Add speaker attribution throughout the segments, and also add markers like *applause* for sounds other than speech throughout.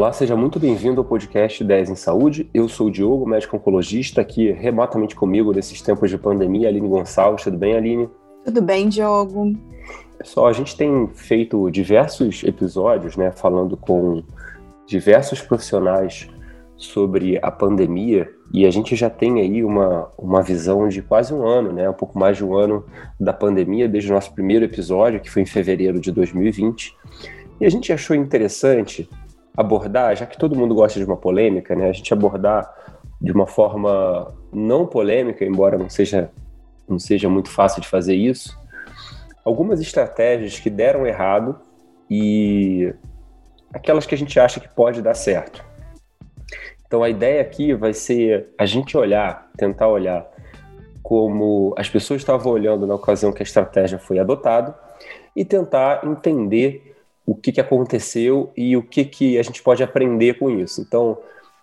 Speaker 1: Olá, seja muito bem-vindo ao podcast 10 em Saúde. Eu sou o Diogo, médico oncologista, aqui remotamente comigo nesses tempos de pandemia, Aline Gonçalves. Tudo bem, Aline?
Speaker 2: Tudo bem, Diogo.
Speaker 1: Pessoal, a gente tem feito diversos episódios, né, falando com diversos profissionais sobre a pandemia e a gente já tem aí uma, uma visão de quase um ano, né, um pouco mais de um ano da pandemia, desde o nosso primeiro episódio, que foi em fevereiro de 2020. E a gente achou interessante abordar, já que todo mundo gosta de uma polêmica, né, a gente abordar de uma forma não polêmica, embora não seja, não seja muito fácil de fazer isso, algumas estratégias que deram errado e aquelas que a gente acha que pode dar certo. Então a ideia aqui vai ser a gente olhar, tentar olhar como as pessoas estavam olhando na ocasião que a estratégia foi adotada e tentar entender o que, que aconteceu e o que, que a gente pode aprender com isso. Então,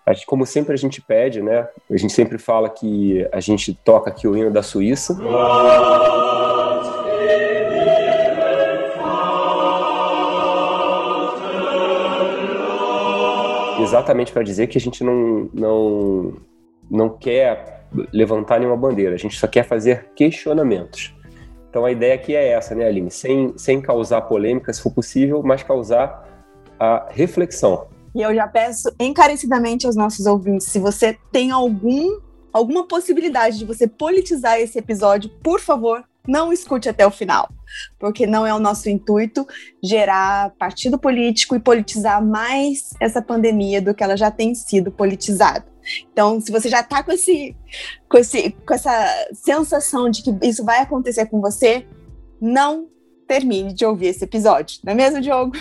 Speaker 1: gente, como sempre a gente pede, né? A gente sempre fala que a gente toca aqui o hino da Suíça. Exatamente para dizer que a gente não, não, não quer levantar nenhuma bandeira, a gente só quer fazer questionamentos. Então a ideia aqui é essa, né, Aline? Sem, sem causar polêmica, se for possível, mas causar a reflexão.
Speaker 2: E eu já peço encarecidamente aos nossos ouvintes, se você tem algum, alguma possibilidade de você politizar esse episódio, por favor, não escute até o final, porque não é o nosso intuito gerar partido político e politizar mais essa pandemia do que ela já tem sido politizada. Então, se você já está com, esse, com, esse, com essa sensação de que isso vai acontecer com você, não termine de ouvir esse episódio, não é mesmo, Diogo?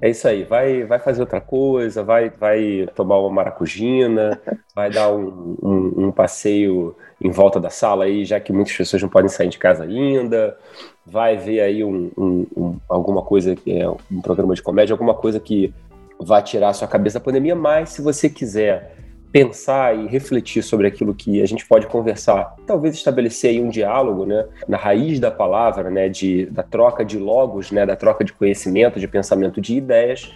Speaker 1: É isso aí, vai, vai fazer outra coisa, vai, vai tomar uma maracujina, *laughs* vai dar um, um, um, passeio em volta da sala aí, já que muitas pessoas não podem sair de casa ainda, vai ver aí um, um alguma coisa, é um programa de comédia, alguma coisa que vai tirar a sua cabeça da pandemia, mas se você quiser pensar e refletir sobre aquilo que a gente pode conversar, talvez estabelecer aí um diálogo, né, na raiz da palavra, né, de, da troca de logos, né, da troca de conhecimento, de pensamento, de ideias.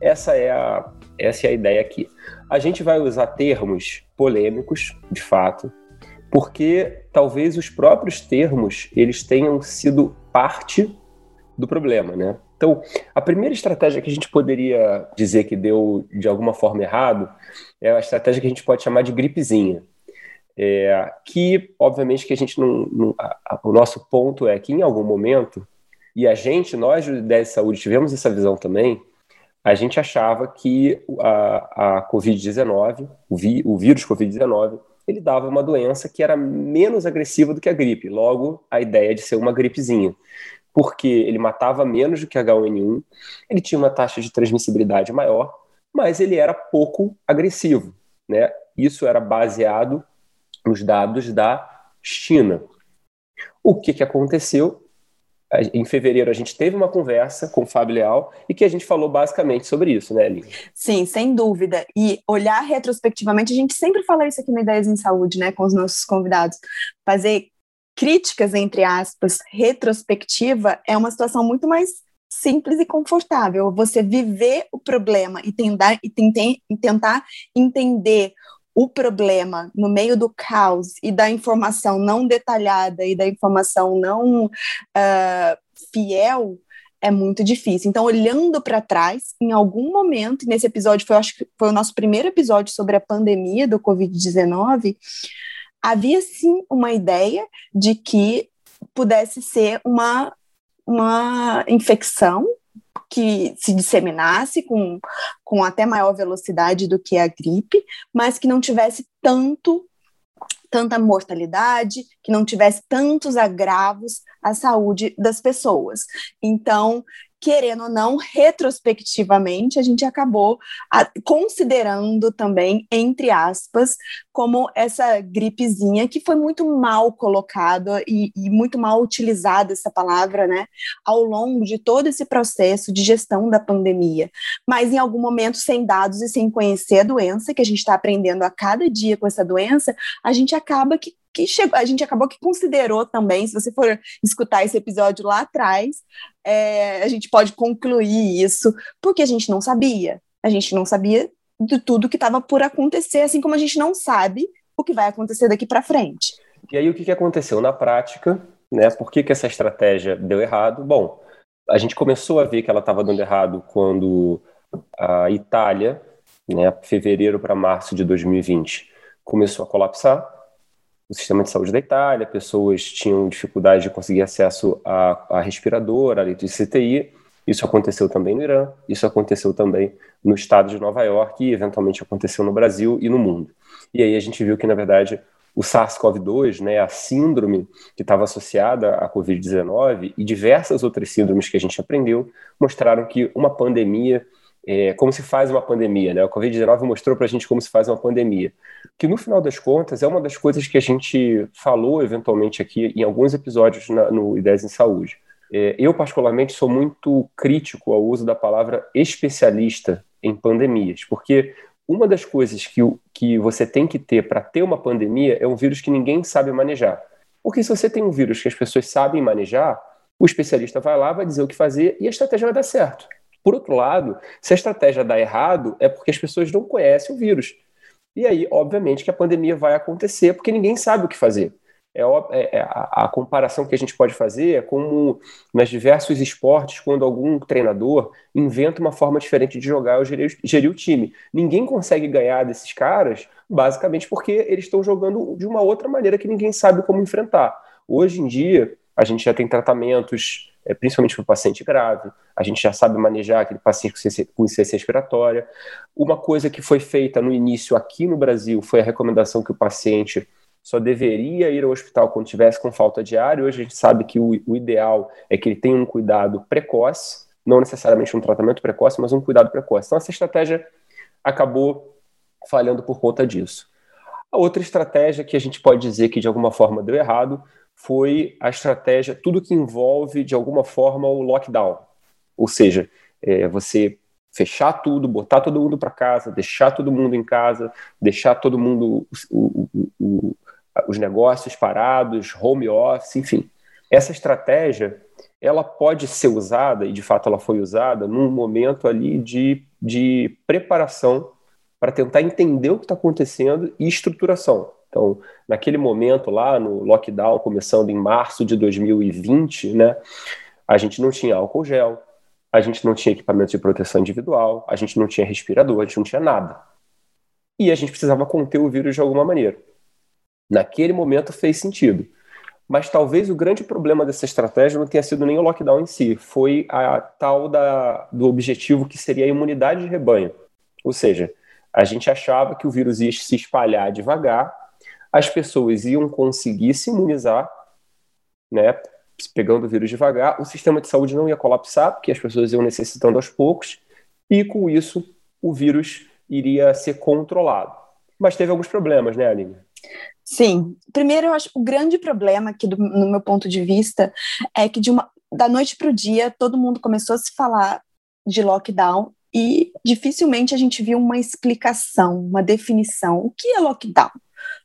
Speaker 1: Essa é a, essa é a ideia aqui. A gente vai usar termos polêmicos, de fato, porque talvez os próprios termos eles tenham sido parte do problema, né? Então, a primeira estratégia que a gente poderia dizer que deu de alguma forma errado é a estratégia que a gente pode chamar de gripezinha. É, que, obviamente, que a gente não. não a, a, o nosso ponto é que em algum momento, e a gente, nós do 10 de saúde, tivemos essa visão também, a gente achava que a, a Covid-19, o, vi, o vírus Covid-19, ele dava uma doença que era menos agressiva do que a gripe. Logo, a ideia de ser uma gripezinha porque ele matava menos do que H1N1, ele tinha uma taxa de transmissibilidade maior, mas ele era pouco agressivo. Né? Isso era baseado nos dados da China. O que, que aconteceu? Em fevereiro a gente teve uma conversa com o Fábio Leal e que a gente falou basicamente sobre isso, né, Aline?
Speaker 2: Sim, sem dúvida. E olhar retrospectivamente, a gente sempre fala isso aqui no Ideias em Saúde, né, com os nossos convidados. Fazer críticas, entre aspas, retrospectiva, é uma situação muito mais simples e confortável. Você viver o problema e tentar, e tentar, e tentar entender o problema no meio do caos e da informação não detalhada e da informação não uh, fiel é muito difícil. Então, olhando para trás, em algum momento, nesse episódio, foi, acho que foi o nosso primeiro episódio sobre a pandemia do Covid-19, havia sim uma ideia de que pudesse ser uma, uma infecção que se disseminasse com, com até maior velocidade do que a gripe, mas que não tivesse tanto tanta mortalidade, que não tivesse tantos agravos à saúde das pessoas. Então, querendo ou não, retrospectivamente, a gente acabou a, considerando também, entre aspas, como essa gripezinha que foi muito mal colocada e, e, muito mal utilizada essa palavra, né, ao longo de todo esse processo de gestão da pandemia. Mas em algum momento, sem dados e sem conhecer a doença, que a gente está aprendendo a cada dia com essa doença, a gente acaba que que chegou, a gente acabou que considerou também, se você for escutar esse episódio lá atrás, é, a gente pode concluir isso, porque a gente não sabia. A gente não sabia de tudo que estava por acontecer, assim como a gente não sabe o que vai acontecer daqui para frente.
Speaker 1: E aí o que, que aconteceu na prática? Né? Por que, que essa estratégia deu errado? Bom, a gente começou a ver que ela estava dando errado quando a Itália, né, fevereiro para março de 2020, começou a colapsar o sistema de saúde da Itália, pessoas tinham dificuldade de conseguir acesso a, a respirador, a leito de CTI. Isso aconteceu também no Irã, isso aconteceu também no estado de Nova York e eventualmente aconteceu no Brasil e no mundo. E aí a gente viu que, na verdade, o SARS-CoV-2, né, a síndrome que estava associada à Covid-19 e diversas outras síndromes que a gente aprendeu, mostraram que uma pandemia, é, como se faz uma pandemia, né? O Covid-19 mostrou para a gente como se faz uma pandemia, que no final das contas é uma das coisas que a gente falou eventualmente aqui em alguns episódios na, no Ideias em Saúde. É, eu, particularmente, sou muito crítico ao uso da palavra especialista em pandemias, porque uma das coisas que, que você tem que ter para ter uma pandemia é um vírus que ninguém sabe manejar. Porque se você tem um vírus que as pessoas sabem manejar, o especialista vai lá, vai dizer o que fazer e a estratégia vai dar certo. Por outro lado, se a estratégia dá errado, é porque as pessoas não conhecem o vírus. E aí, obviamente, que a pandemia vai acontecer porque ninguém sabe o que fazer. É, é, é a, a, comparação que a gente pode fazer é como nos diversos esportes, quando algum treinador inventa uma forma diferente de jogar ou gerir, gerir o time. Ninguém consegue ganhar desses caras, basicamente porque eles estão jogando de uma outra maneira que ninguém sabe como enfrentar. Hoje em dia, a gente já tem tratamentos, é, principalmente para o paciente grave, a gente já sabe manejar aquele paciente com insuficiência respiratória. Uma coisa que foi feita no início aqui no Brasil foi a recomendação que o paciente só deveria ir ao hospital quando tivesse com falta de ar, e hoje a gente sabe que o, o ideal é que ele tenha um cuidado precoce, não necessariamente um tratamento precoce, mas um cuidado precoce. Então, essa estratégia acabou falhando por conta disso. A outra estratégia que a gente pode dizer que de alguma forma deu errado foi a estratégia, tudo que envolve de alguma forma o lockdown. Ou seja, é, você fechar tudo, botar todo mundo para casa, deixar todo mundo em casa, deixar todo mundo o, o, o, os negócios parados, home office, enfim. Essa estratégia, ela pode ser usada, e de fato ela foi usada, num momento ali de, de preparação para tentar entender o que está acontecendo e estruturação. Então, naquele momento lá, no lockdown, começando em março de 2020, né, a gente não tinha álcool gel, a gente não tinha equipamento de proteção individual, a gente não tinha respirador, a gente não tinha nada. E a gente precisava conter o vírus de alguma maneira. Naquele momento fez sentido. Mas talvez o grande problema dessa estratégia não tenha sido nem o lockdown em si, foi a tal da, do objetivo que seria a imunidade de rebanho. Ou seja, a gente achava que o vírus ia se espalhar devagar, as pessoas iam conseguir se imunizar, né, pegando o vírus devagar, o sistema de saúde não ia colapsar, porque as pessoas iam necessitando aos poucos, e com isso o vírus iria ser controlado. Mas teve alguns problemas, né, Aline?
Speaker 2: Sim. Primeiro, eu acho o grande problema aqui, do, no meu ponto de vista, é que de uma, da noite para o dia todo mundo começou a se falar de lockdown e dificilmente a gente viu uma explicação, uma definição. O que é lockdown?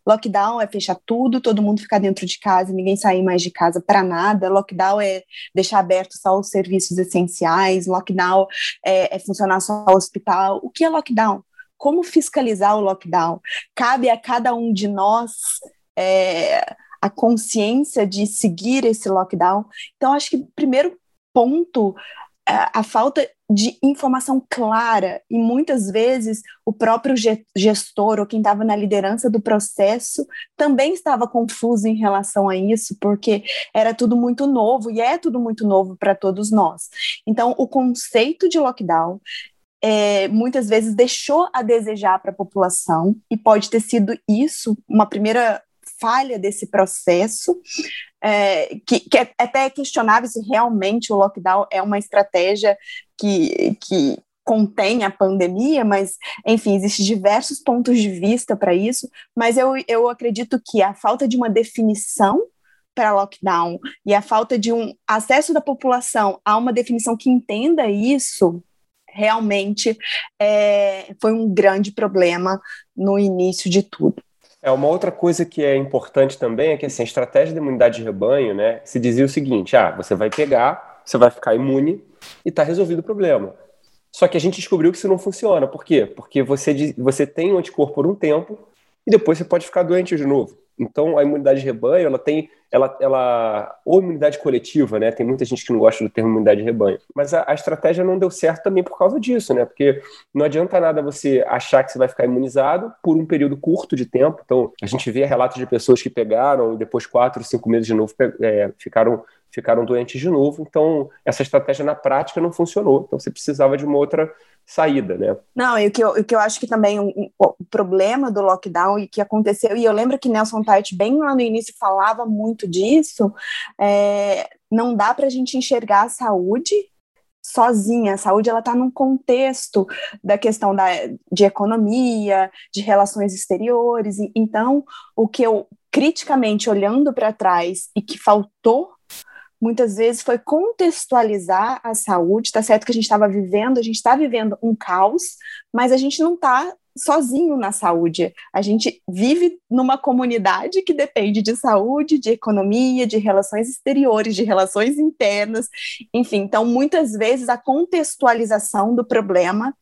Speaker 2: Lockdown é fechar tudo, todo mundo ficar dentro de casa, ninguém sair mais de casa para nada. Lockdown é deixar aberto só os serviços essenciais. Lockdown é, é funcionar só o hospital. O que é lockdown? como fiscalizar o lockdown? Cabe a cada um de nós é, a consciência de seguir esse lockdown. Então, acho que o primeiro ponto a falta de informação clara e muitas vezes o próprio gestor ou quem estava na liderança do processo também estava confuso em relação a isso, porque era tudo muito novo e é tudo muito novo para todos nós. Então, o conceito de lockdown é, muitas vezes deixou a desejar para a população, e pode ter sido isso uma primeira falha desse processo, é, que, que é até questionável se realmente o lockdown é uma estratégia que, que contém a pandemia, mas, enfim, existem diversos pontos de vista para isso, mas eu, eu acredito que a falta de uma definição para lockdown e a falta de um acesso da população a uma definição que entenda isso realmente é, foi um grande problema no início de tudo.
Speaker 1: É uma outra coisa que é importante também é que assim, a estratégia de imunidade de rebanho, né, se dizia o seguinte: ah, você vai pegar, você vai ficar imune e está resolvido o problema. Só que a gente descobriu que isso não funciona. Por quê? Porque você, você tem um anticorpo por um tempo e depois você pode ficar doente de novo. Então, a imunidade de rebanho, ela tem, ela, ela, ou imunidade coletiva, né? Tem muita gente que não gosta do termo imunidade de rebanho. Mas a, a, estratégia não deu certo também por causa disso, né? Porque não adianta nada você achar que você vai ficar imunizado por um período curto de tempo. Então, a gente vê relatos de pessoas que pegaram e depois quatro, cinco meses de novo é, ficaram ficaram doentes de novo. Então, essa estratégia na prática não funcionou. Então, você precisava de uma outra saída, né?
Speaker 2: Não, e o que eu, o que eu acho que também um, um, o problema do lockdown e que aconteceu, e eu lembro que Nelson Tite, bem lá no início, falava muito disso, é, não dá para a gente enxergar a saúde sozinha. A saúde ela está num contexto da questão da, de economia, de relações exteriores. Então, o que eu criticamente olhando para trás e que faltou muitas vezes foi contextualizar a saúde. Está certo que a gente estava vivendo, a gente está vivendo um caos, mas a gente não está sozinho na saúde. A gente vive numa comunidade que depende de saúde, de economia, de relações exteriores, de relações internas, enfim. Então, muitas vezes a contextualização do problema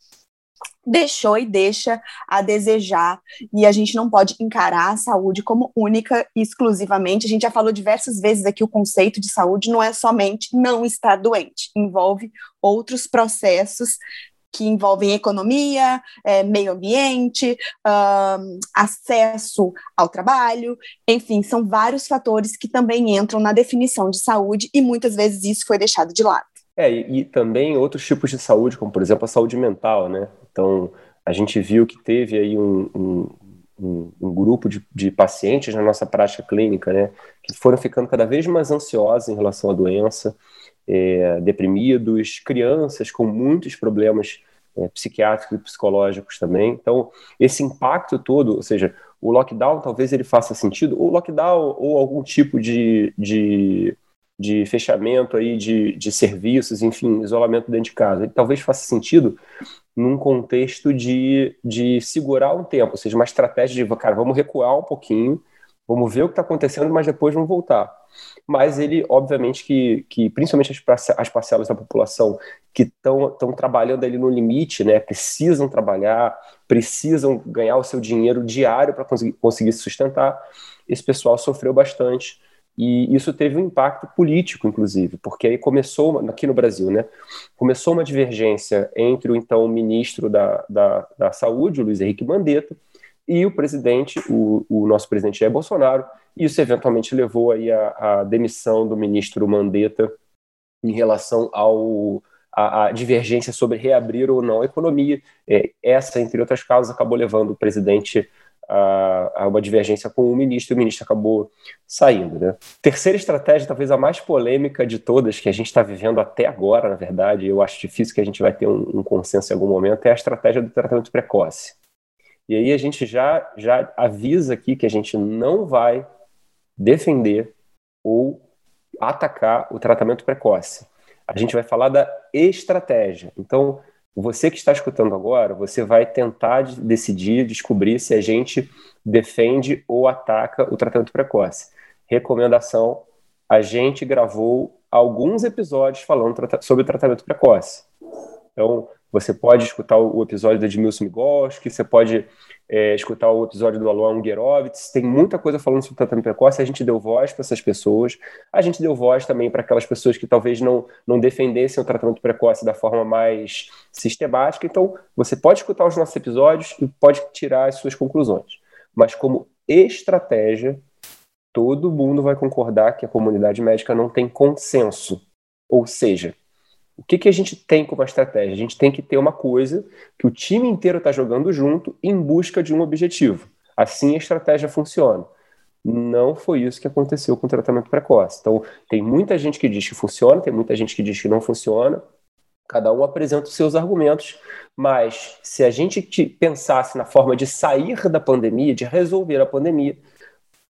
Speaker 2: deixou e deixa a desejar, e a gente não pode encarar a saúde como única e exclusivamente. A gente já falou diversas vezes aqui o conceito de saúde não é somente não estar doente, envolve outros processos que envolvem economia, é, meio ambiente, um, acesso ao trabalho, enfim, são vários fatores que também entram na definição de saúde e muitas vezes isso foi deixado de lado.
Speaker 1: É, e, e também outros tipos de saúde, como por exemplo a saúde mental, né? Então, a gente viu que teve aí um, um, um, grupo de, de, pacientes na nossa prática clínica, né, que foram ficando cada vez mais ansiosos em relação à doença, é, deprimidos, crianças com muitos problemas é, psiquiátricos e psicológicos também. Então, esse impacto todo, ou seja, o lockdown talvez ele faça sentido, o lockdown ou algum tipo de, de, de fechamento aí de, de serviços, enfim, isolamento dentro de casa, ele talvez faça sentido num contexto de, de segurar um tempo, ou seja, uma estratégia de, cara, vamos recuar um pouquinho, vamos ver o que está acontecendo, mas depois vamos voltar. Mas ele, obviamente, que, que principalmente as, as parcelas da população que estão trabalhando ali no limite, né, precisam trabalhar, precisam ganhar o seu dinheiro diário para conseguir, conseguir se sustentar, esse pessoal sofreu bastante e isso teve um impacto político, inclusive, porque aí começou, aqui no Brasil, né, começou uma divergência entre o então ministro da, da, da Saúde, o Luiz Henrique Mandetta, e o presidente, o, o nosso presidente Jair Bolsonaro, isso eventualmente levou aí a demissão do ministro Mandetta em relação ao, a, a, divergência sobre reabrir ou não a economia. É, essa, entre outras causas, acabou levando o presidente a, a, uma divergência com o ministro, e o ministro acabou saindo. Né? Terceira estratégia, talvez a mais polêmica de todas, que a gente está vivendo até agora, na verdade, eu acho difícil que a gente vai ter um, um consenso em algum momento, é a estratégia do tratamento precoce. E aí a gente já, já avisa aqui que a gente não vai defender ou atacar o tratamento precoce. A gente vai falar da estratégia. Então, você que está escutando agora, você vai tentar decidir, descobrir se a gente defende ou ataca o tratamento precoce. Recomendação: a gente gravou alguns episódios falando sobre tratamento precoce. Então, você pode escutar o episódio da Edmilson Migoski, você pode é, escutar o episódio do Aloan Ungerovitz, tem muita coisa falando sobre tratamento precoce, a gente deu voz para essas pessoas, a gente deu voz também para aquelas pessoas que talvez não, não defendessem o tratamento precoce da forma mais sistemática, então você pode escutar os nossos episódios e pode tirar as suas conclusões. Mas como estratégia, todo mundo vai concordar que a comunidade médica não tem consenso, ou seja, o que, que a gente tem como estratégia? A gente tem que ter uma coisa que o time inteiro está jogando junto em busca de um objetivo. Assim a estratégia funciona. Não foi isso que aconteceu com o tratamento precoce. Então, tem muita gente que diz que funciona, tem muita gente que diz que não funciona. Cada um apresenta os seus argumentos, mas se a gente pensasse na forma de sair da pandemia, de resolver a pandemia,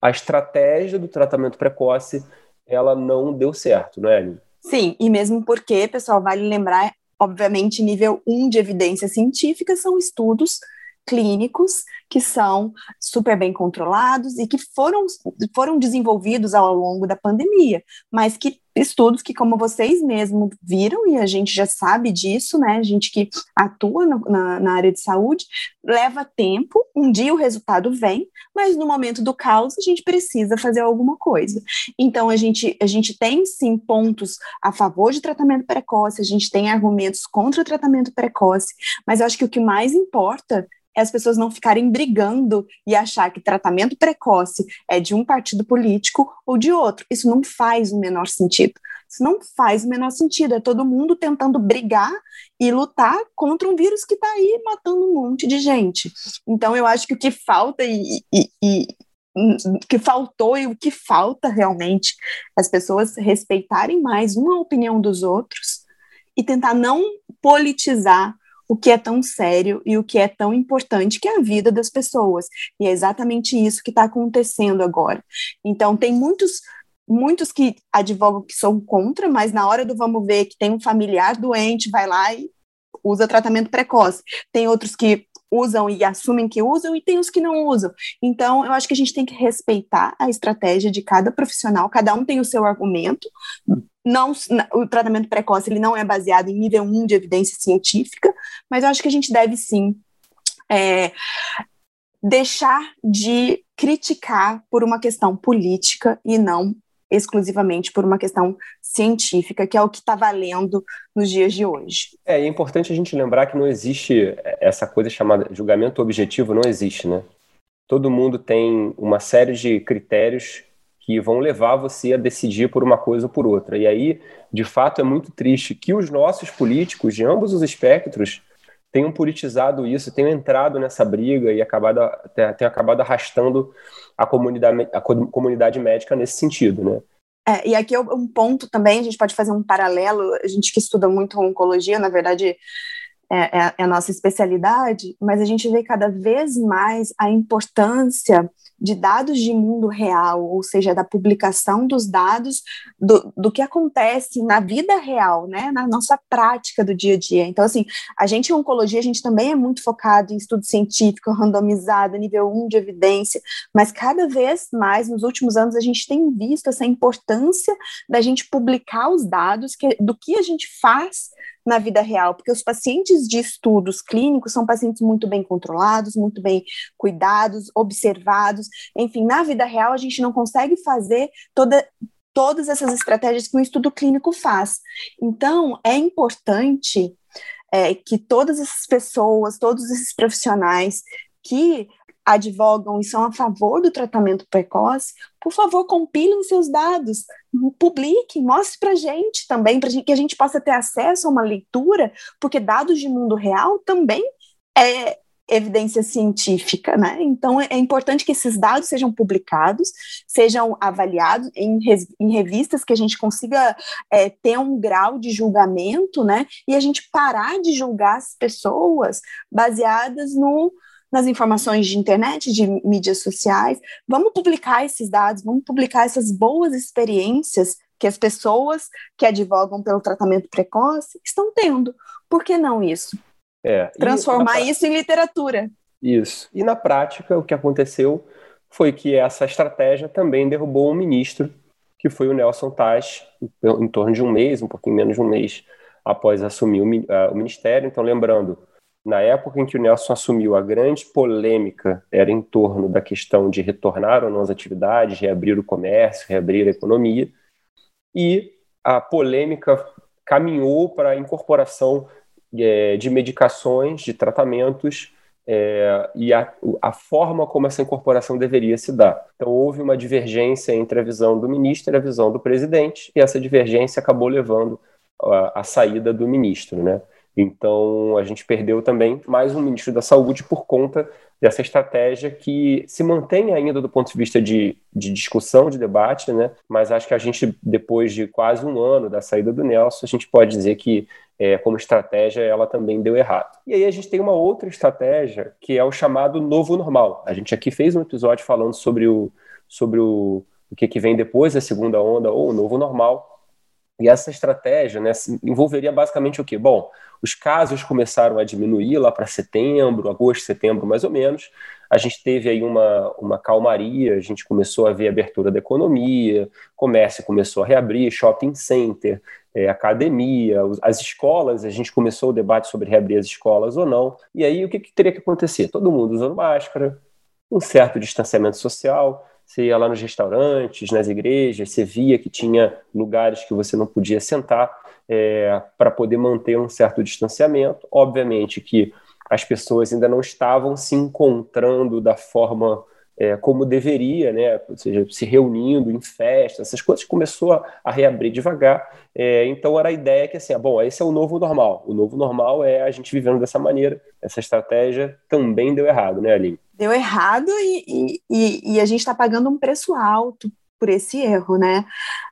Speaker 1: a estratégia do tratamento precoce ela não deu certo, não é, Aline?
Speaker 2: Sim, e mesmo porque, pessoal, vale lembrar, obviamente, nível 1 de evidência científica são estudos clínicos que são super bem controlados e que foram, foram desenvolvidos ao longo da pandemia, mas que estudos que, como vocês mesmos viram, e a gente já sabe disso, né? A gente que atua no, na, na, área de saúde, leva tempo, um dia o resultado vem, mas no momento do caos a gente precisa fazer alguma coisa. Então, a gente, a gente tem sim pontos a favor de tratamento precoce, a gente tem argumentos contra o tratamento precoce, mas eu acho que o que mais importa é as pessoas não ficarem brigando e achar que tratamento precoce é de um partido político ou de outro. Isso não faz o menor sentido. Isso não faz o menor sentido. É todo mundo tentando brigar e lutar contra um vírus que está aí matando um monte de gente. Então, eu acho que o que falta e, e, e que faltou e o que falta realmente as pessoas respeitarem mais uma opinião dos outros e tentar não politizar o que é tão sério e o que é tão importante, que é a vida das pessoas. E é exatamente isso que está acontecendo agora. Então, tem muitos muitos que advogam que são contra, mas na hora do vamos ver que tem um familiar doente, vai lá e usa tratamento precoce. Tem outros que usam e assumem que usam, e tem os que não usam. Então, eu acho que a gente tem que respeitar a estratégia de cada profissional, cada um tem o seu argumento. Não, o tratamento precoce ele não é baseado em nível 1 de evidência científica, mas eu acho que a gente deve sim é, deixar de criticar por uma questão política e não exclusivamente por uma questão científica, que é o que está valendo nos dias de hoje.
Speaker 1: É, é importante a gente lembrar que não existe essa coisa chamada julgamento objetivo, não existe, né? Todo mundo tem uma série de critérios que vão levar você a decidir por uma coisa ou por outra. E aí, de fato, é muito triste que os nossos políticos, de ambos os espectros, tenham politizado isso, tenham entrado nessa briga e acabado, tenham acabado arrastando a comunidade, a comunidade médica nesse sentido, né?
Speaker 2: É, e aqui é um ponto também, a gente pode fazer um paralelo, a gente que estuda muito oncologia, na verdade, é, é, é, a nossa especialidade, mas a gente vê cada vez mais a importância de dados de mundo real, ou seja, da publicação dos dados do, do que acontece na vida real, né, na nossa prática do dia a dia. Então, assim, a gente em oncologia, a gente também é muito focado em estudo científico, randomizado, nível 1 de evidência, mas cada vez mais, nos últimos anos, a gente tem visto essa importância da gente publicar os dados que, do que a gente faz na vida real, porque os pacientes de estudos clínicos são pacientes muito bem controlados, muito bem cuidados, observados. Enfim, na vida real a gente não consegue fazer toda, todas essas estratégias que um estudo clínico faz. Então, é importante é, que todas essas pessoas, todos esses profissionais que advogam e são a favor do tratamento precoce, por favor, compilem seus dados, publiquem, mostre para a gente também, para que a gente possa ter acesso a uma leitura, porque dados de mundo real também é evidência científica, né? Então é importante que esses dados sejam publicados, sejam avaliados em, em revistas que a gente consiga é, ter um grau de julgamento, né? E a gente parar de julgar as pessoas baseadas no nas informações de internet, de mídias sociais. Vamos publicar esses dados, vamos publicar essas boas experiências que as pessoas que advogam pelo tratamento precoce estão tendo. Por que não isso? É, Transformar isso em literatura.
Speaker 1: Isso. E na prática, o que aconteceu foi que essa estratégia também derrubou um ministro, que foi o Nelson Taj, em torno de um mês, um pouquinho menos de um mês após assumir o ministério. Então, lembrando, na época em que o Nelson assumiu, a grande polêmica era em torno da questão de retornar ou não às atividades, reabrir o comércio, reabrir a economia, e a polêmica caminhou para a incorporação é, de medicações, de tratamentos, é, e a, a, forma como essa incorporação deveria se dar. Então, houve uma divergência entre a visão do ministro e a visão do presidente, e essa divergência acabou levando à saída do ministro, né? Então, a gente perdeu também mais um ministro da Saúde por conta dessa estratégia que se mantém ainda do ponto de vista de, de discussão, de debate, né? mas acho que a gente, depois de quase um ano da saída do Nelson, a gente pode dizer que, é, como estratégia, ela também deu errado. E aí a gente tem uma outra estratégia, que é o chamado novo normal. A gente aqui fez um episódio falando sobre o, sobre o, o que, que vem depois da segunda onda, ou o novo normal, e essa estratégia né, envolveria basicamente o quê? Bom, os casos começaram a diminuir lá para setembro, agosto, setembro mais ou menos. a gente teve aí uma, uma calmaria, a gente começou a ver a abertura da economia, comércio começou a reabrir, shopping center, é, academia, as escolas, a gente começou o debate sobre reabrir as escolas ou não. E aí o que, que teria que acontecer? Todo mundo usando máscara, um certo distanciamento social, você ia lá nos restaurantes, nas igrejas, você via que tinha lugares que você não podia sentar é, para poder manter um certo distanciamento. Obviamente que as pessoas ainda não estavam se encontrando da forma é, como deveria, né? ou seja, se reunindo em festas, essas coisas começou a, a reabrir devagar. É, então era a ideia que assim, ah, bom, esse é o novo normal. O novo normal é a gente vivendo dessa maneira. Essa estratégia também deu errado, né, Aline?
Speaker 2: Deu errado e, e, e a gente está pagando um preço alto por esse erro, né?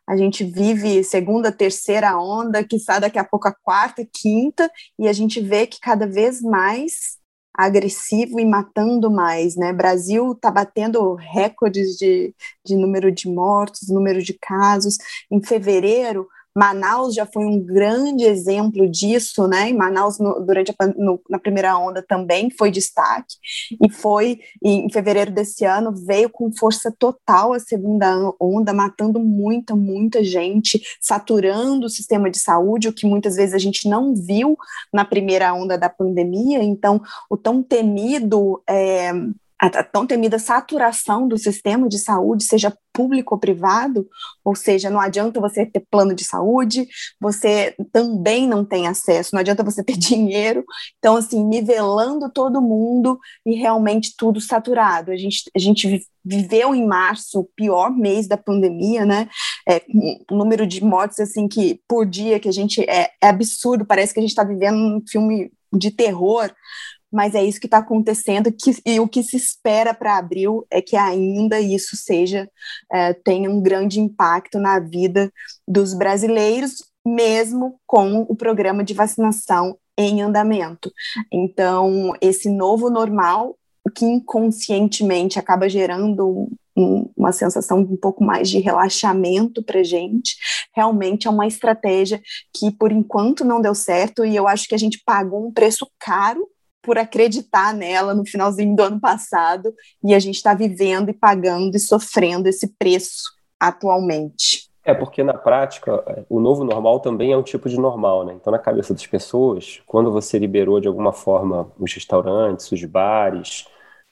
Speaker 2: A gente vive segunda, terceira onda, que sai daqui a pouco a quarta, quinta, e a gente vê que cada vez mais agressivo e matando mais, né? Brasil está batendo recordes de, de número de mortos, número de casos. Em fevereiro, Manaus já foi um grande exemplo disso, né? Em Manaus, no, durante a no, na primeira onda, também foi destaque, e foi em fevereiro desse ano, veio com força total a segunda onda, matando muita, muita gente, saturando o sistema de saúde, o que muitas vezes a gente não viu na primeira onda da pandemia. Então, o tão temido. É, a tão temida saturação do sistema de saúde, seja público ou privado, ou seja, não adianta você ter plano de saúde, você também não tem acesso, não adianta você ter *laughs* dinheiro, então, assim, nivelando todo mundo e realmente tudo saturado. A gente, a gente viveu em março o pior mês da pandemia, né? É, um número de mortes, assim, que por dia que a gente. É, é absurdo, parece que a gente está vivendo um filme de terror, mas é isso que está acontecendo que, e o que se espera para abril é que ainda isso seja é, tenha um grande impacto na vida dos brasileiros, mesmo com o programa de vacinação em andamento. Então, esse novo normal, que inconscientemente acaba gerando um, uma sensação um pouco mais de relaxamento para gente, realmente é uma estratégia que, por enquanto, não deu certo, e eu acho que a gente pagou um preço caro por acreditar nela no finalzinho do ano passado e a gente está vivendo e pagando e sofrendo esse preço atualmente.
Speaker 1: É porque na prática o novo normal também é um tipo de normal, né? Então na cabeça das pessoas, quando você liberou de alguma forma os restaurantes, os bares,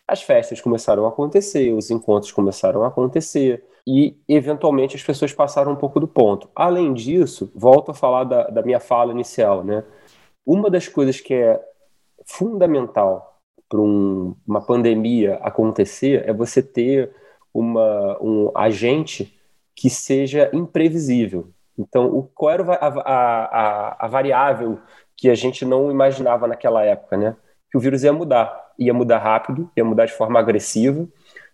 Speaker 1: as festas começaram a acontecer, os encontros começaram a acontecer e eventualmente as pessoas passaram um pouco do ponto. Além disso, volto a falar da, da minha fala inicial, né? Uma das coisas que é fundamental para um, uma pandemia acontecer é você ter uma, um agente que seja imprevisível. Então, o, qual era a, a, a, variável que a gente não imaginava naquela época, né? Que o vírus ia mudar, ia mudar rápido, ia mudar de forma agressiva.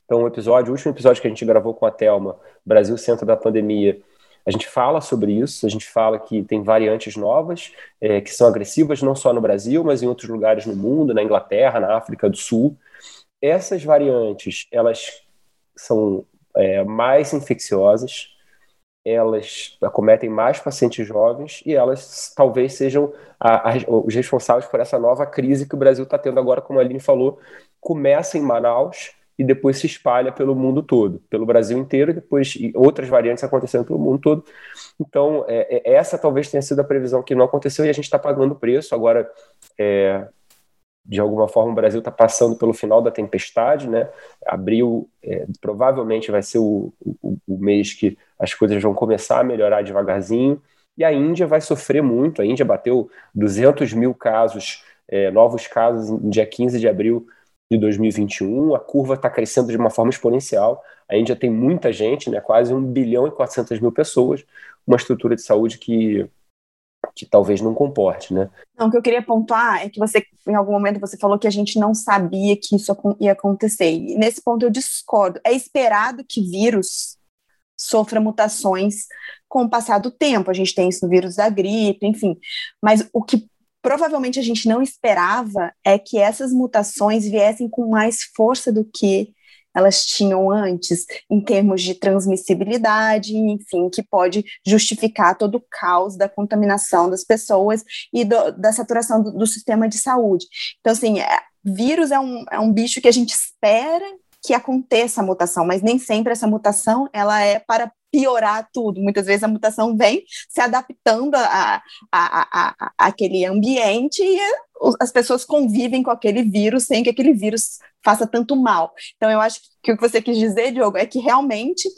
Speaker 1: Então, o episódio, o último episódio que a gente gravou com a Telma, Brasil Centro da Pandemia, a gente fala sobre isso, a gente fala que tem variantes novas é, que são agressivas não só no Brasil, mas em outros lugares no mundo, na Inglaterra, na África do Sul. Essas variantes, elas são é, mais infecciosas, elas acometem mais pacientes jovens e elas talvez sejam a, a, os responsáveis por essa nova crise que o Brasil está tendo agora, como a Aline falou, começa em Manaus e depois se espalha pelo mundo todo, pelo Brasil inteiro, e depois e outras variantes acontecendo pelo mundo todo. Então, é, é, essa talvez tenha sido a previsão que não aconteceu e a gente está pagando o preço. Agora, é, de alguma forma, o Brasil está passando pelo final da tempestade, né? Abril é, provavelmente vai ser o, o, o mês que as coisas vão começar a melhorar devagarzinho. E a Índia vai sofrer muito. A Índia bateu 200 mil casos, é, novos casos, no dia 15 de abril de 2021, a curva está crescendo de uma forma exponencial. A Índia tem muita gente, né, quase 1 bilhão e 400 mil pessoas, uma estrutura de saúde que, que talvez não comporte, né?
Speaker 2: Não, o que eu queria pontuar é que você, em algum momento, você falou que a gente não sabia que isso ia acontecer. E nesse ponto eu discordo. É esperado que vírus sofra mutações com o passar do tempo. A gente tem isso no vírus da gripe, enfim. Mas o que provavelmente a gente não esperava é que essas mutações viessem com mais força do que elas tinham antes, em termos de transmissibilidade, enfim, que pode justificar todo o caos da contaminação das pessoas e do, da saturação do, do, sistema de saúde. Então, assim, é, vírus é um, é um bicho que a gente espera que aconteça a mutação, mas nem sempre essa mutação ela é para piorar tudo. Muitas vezes a mutação vem se adaptando a, a, a, a, aquele ambiente e as pessoas convivem com aquele vírus sem que aquele vírus faça tanto mal. Então, eu acho que o que você quis dizer, Diogo, é que realmente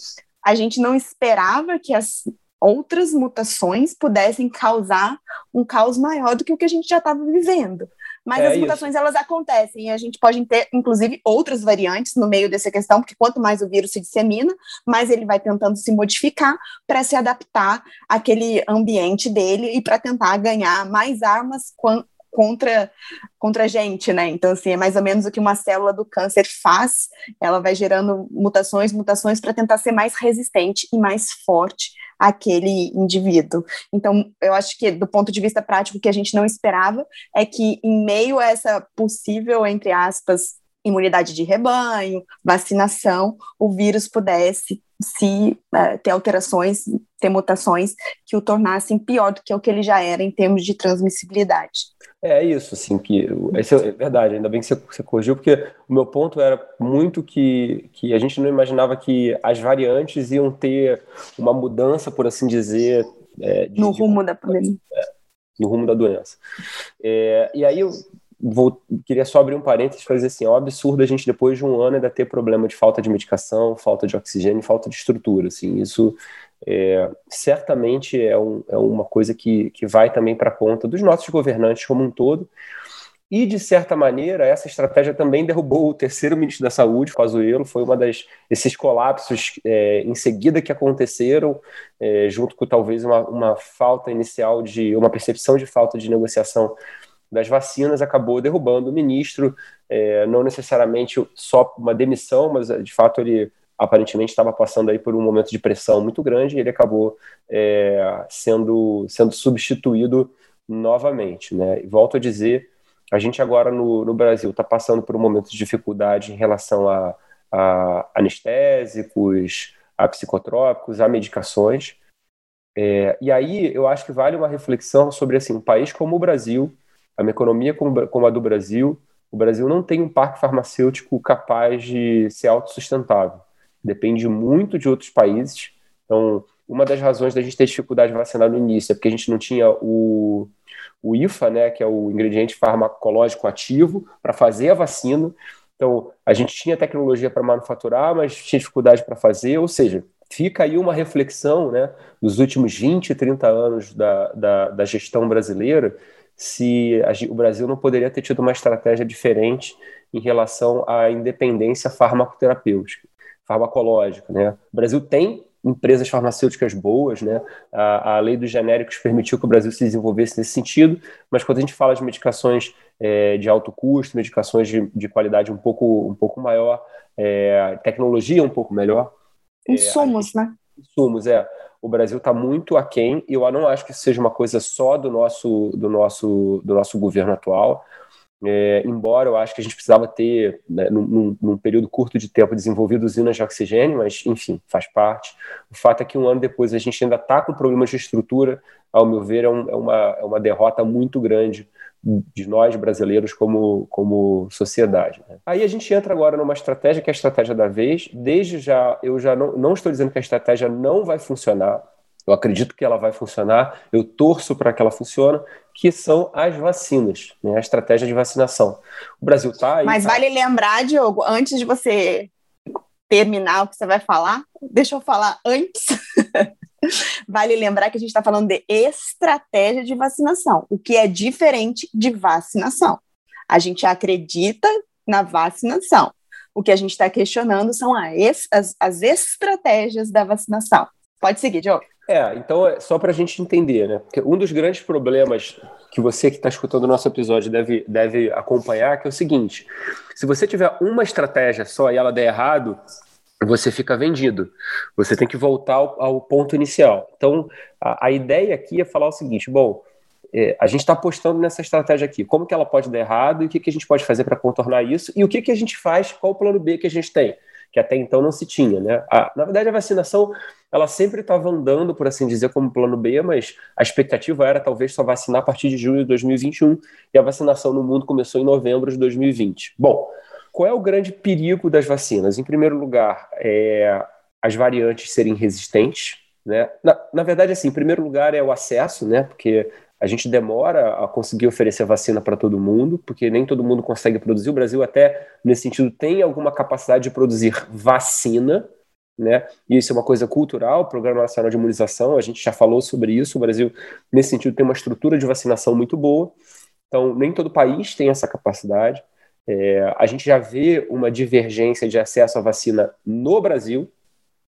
Speaker 2: a gente não esperava que as outras mutações pudessem causar um caos maior do que o que a gente já estava vivendo. Mas é as mutações isso. elas acontecem e a gente pode ter, inclusive, outras variantes no meio dessa questão, porque quanto mais o vírus se dissemina, mais ele vai tentando se modificar para se adaptar àquele ambiente dele e para tentar ganhar mais armas contra, contra a gente, né? Então, assim, é mais ou menos o que uma célula do câncer faz, ela vai gerando mutações, mutações para tentar ser mais resistente e mais forte aquele indivíduo. Então, eu acho que do ponto de vista prático, o que a gente não esperava é que em meio a essa possível, entre aspas, imunidade de rebanho, vacinação, o vírus pudesse se uh, ter alterações, ter mutações que o tornassem pior do que o que ele já era em termos de transmissibilidade.
Speaker 1: É isso, assim, que isso é verdade, ainda bem que você, você corrigiu, porque o meu ponto era muito que, que a gente não imaginava que as variantes iam ter uma mudança, por assim dizer.
Speaker 2: É, de, no rumo de, da pandemia. É,
Speaker 1: no rumo da doença. É, e aí eu vou, queria só abrir um parênteses para dizer assim, é um absurdo a gente depois de um ano ainda ter problema de falta de medicação, falta de oxigênio, falta de estrutura, assim, isso é, certamente é, um, é, uma coisa que, que vai também para conta dos nossos governantes como um todo, e, de certa maneira, essa estratégia também derrubou o terceiro ministro da Saúde, Pazuello, foi uma das esses colapsos é, em seguida que aconteceram, é, junto com talvez uma, uma falta inicial de, uma percepção de falta de negociação das vacinas acabou derrubando o ministro, é, não necessariamente só uma demissão, mas de fato ele aparentemente estava passando aí por um momento de pressão muito grande e ele acabou é, sendo, sendo substituído novamente. Né? E volto a dizer, a gente agora no, no Brasil está passando por um momento de dificuldade em relação a, a anestésicos, a psicotrópicos, a medicações. É, e aí eu acho que vale uma reflexão sobre assim, um país como o Brasil, a minha economia como, como a do Brasil, o Brasil não tem um parque farmacêutico capaz de ser autossustentável. Depende muito de outros países. Então, uma das razões da gente ter dificuldade de vacinar no início é porque a gente não tinha o, o IFA, né, que é o ingrediente farmacológico ativo, para fazer a vacina. Então, a gente tinha tecnologia para manufaturar, mas tinha dificuldade para fazer, ou seja, fica aí uma reflexão né, dos últimos 20, 30 anos da, da, da gestão brasileira, se o Brasil não poderia ter tido uma estratégia diferente em relação à independência farmacoterapêutica, farmacológica. Né? O Brasil tem empresas farmacêuticas boas, né? A, a, lei dos genéricos permitiu que o Brasil se desenvolvesse nesse sentido, mas quando a gente fala de medicações é, de alto custo, medicações de, de, qualidade um pouco, um pouco maior, é, tecnologia um pouco melhor.
Speaker 2: Insumos, é, gente, né?
Speaker 1: Insumos, é o Brasil está muito aquém, e eu não acho que isso seja uma coisa só do nosso, do nosso, do nosso governo atual. É, embora eu acho que a gente precisava ter, né, num, num, período curto de tempo, desenvolvido usinas de oxigênio, mas, enfim, faz parte. O fato é que um ano depois a gente ainda está com problemas de estrutura, ao meu ver, é, um, é, uma, é uma derrota muito grande de nós brasileiros como, como sociedade. Né? Aí a gente entra agora numa estratégia que é a estratégia da vez. Desde já, eu já não, não estou dizendo que a estratégia não vai funcionar, eu acredito que ela vai funcionar, eu torço para que ela funcione, que são as vacinas, né? a estratégia de vacinação. O Brasil está.
Speaker 2: Mas
Speaker 1: tá...
Speaker 2: vale lembrar, Diogo, antes de você terminar o que você vai falar, deixa eu falar antes. *laughs* vale lembrar que a gente está falando de estratégia de vacinação, o que é diferente de vacinação. A gente acredita na vacinação. O que a gente está questionando são as, as, as estratégias da vacinação. Pode seguir, Diogo.
Speaker 1: É, então, é só para a gente entender, né? Porque um dos grandes problemas que você que está escutando o nosso episódio deve, deve acompanhar, que é o seguinte: se você tiver uma estratégia só e ela der errado, você fica vendido. Você tem que voltar ao, ao ponto inicial. Então, a, a, ideia aqui é falar o seguinte: bom, é, a gente está apostando nessa estratégia aqui. Como que ela pode dar errado e o que, que a gente pode fazer para contornar isso? E o que, que a gente faz? Qual o plano B que a gente tem? que até então não se tinha. Né? A, na verdade, a vacinação ela sempre estava andando, por assim dizer, como plano B, mas a expectativa era talvez só vacinar a partir de junho de 2021 e a vacinação no mundo começou em novembro de 2020. Bom, qual é o grande perigo das vacinas? Em primeiro lugar, é as variantes serem resistentes, né? Na, na verdade, assim, em primeiro lugar é o acesso, né? Porque a gente demora a conseguir oferecer vacina para todo mundo, porque nem todo mundo consegue produzir. O Brasil, até nesse sentido, tem alguma capacidade de produzir vacina, né? E isso é uma coisa cultural, o Programa Nacional de Imunização, a gente já falou sobre isso. O Brasil, nesse sentido, tem uma estrutura de vacinação muito boa. Então, nem todo país tem essa capacidade. É, a gente já vê uma divergência de acesso à vacina no Brasil,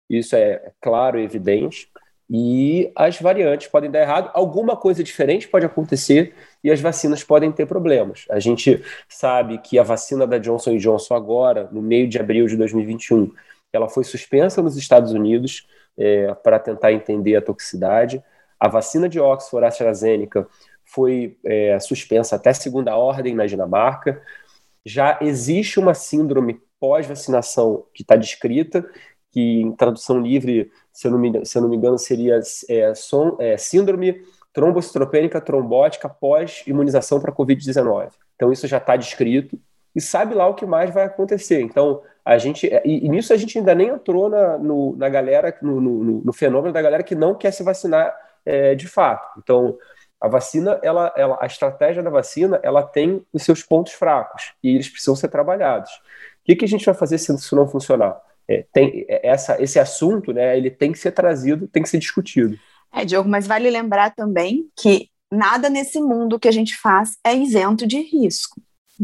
Speaker 1: isso é claro e evidente e as variantes podem dar errado, alguma coisa diferente pode acontecer e as vacinas podem ter problemas. A gente sabe que a vacina da Johnson Johnson agora, no meio de abril de 2021, ela foi suspensa nos Estados Unidos é, para tentar entender a toxicidade. A vacina de Oxford AstraZeneca foi é, suspensa até segunda ordem na Dinamarca. Já existe uma síndrome pós-vacinação que está descrita, que em tradução livre se eu não me, se eu não me engano, seria é, som, é, síndrome trombocitopênica trombótica pós-imunização para Covid-19. Então, isso já está descrito e sabe lá o que mais vai acontecer. Então, a gente. É, e, e nisso a gente ainda nem entrou na, no, na galera, no, no, no, fenômeno da galera que não quer se vacinar é, de fato. Então, a vacina, ela, ela, a estratégia da vacina, ela tem os seus pontos fracos e eles precisam ser trabalhados. O que, que a gente vai fazer se isso não funcionar? é, tem é, essa, esse assunto, né, ele tem que ser trazido, tem que ser discutido.
Speaker 2: É, Diogo, mas vale lembrar também que nada nesse mundo que a gente faz é isento de risco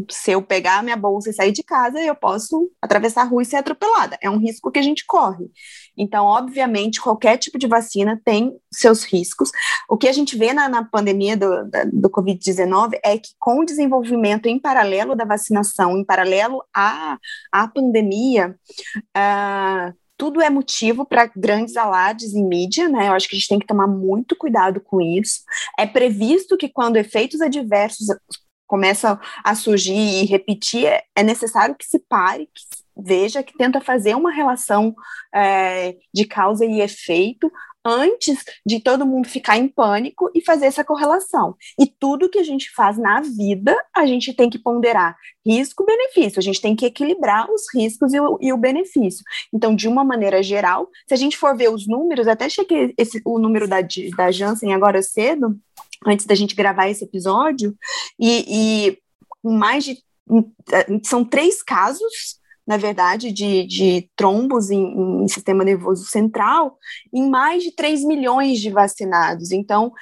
Speaker 2: se eu pegar minha bolsa e sair de casa, eu posso atravessar a rua e ser atropelada. É um risco que a gente corre. Então, obviamente, qualquer tipo de vacina tem seus riscos. O que a gente vê na, na pandemia do, do Covid-19 é que, com o desenvolvimento em paralelo da vacinação, em paralelo à, à pandemia, uh, tudo é motivo para grandes alardes em mídia, né? Eu acho que a gente tem que tomar muito cuidado com isso. É previsto que, quando efeitos adversos começa a surgir e repetir, é, é necessário que se pare, que veja, que tenta fazer uma relação é, de causa e efeito antes de todo mundo ficar em pânico e fazer essa correlação. E tudo que a gente faz na vida, a gente tem que ponderar risco-benefício, a gente tem que equilibrar os riscos e o, e o, benefício. Então, de uma maneira geral, se a gente for ver os números, até chequei esse, o número da, da Janssen agora cedo, antes da gente gravar esse episódio, e, e mais de. São três casos, na verdade, de, de trombos em, em sistema nervoso central, em mais de 3 milhões de vacinados. Então,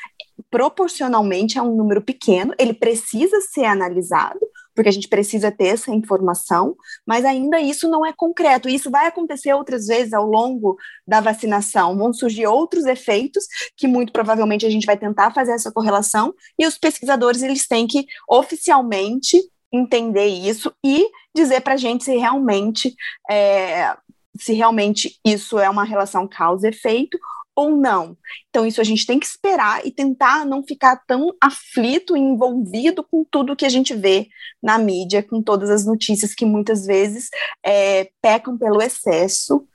Speaker 2: proporcionalmente é um número pequeno, ele precisa ser analisado, porque a gente precisa ter essa informação, mas ainda isso não é concreto. Isso vai acontecer outras vezes ao longo da vacinação. Vão surgir outros efeitos que muito provavelmente a gente vai tentar fazer essa correlação e os pesquisadores eles têm que oficialmente entender isso e dizer para a gente se realmente é, se realmente isso é uma relação causa-efeito ou não. Então, isso a gente tem que esperar e tentar não ficar tão aflito e envolvido com tudo que a gente vê na mídia, com todas as notícias que muitas vezes é, pecam pelo excesso,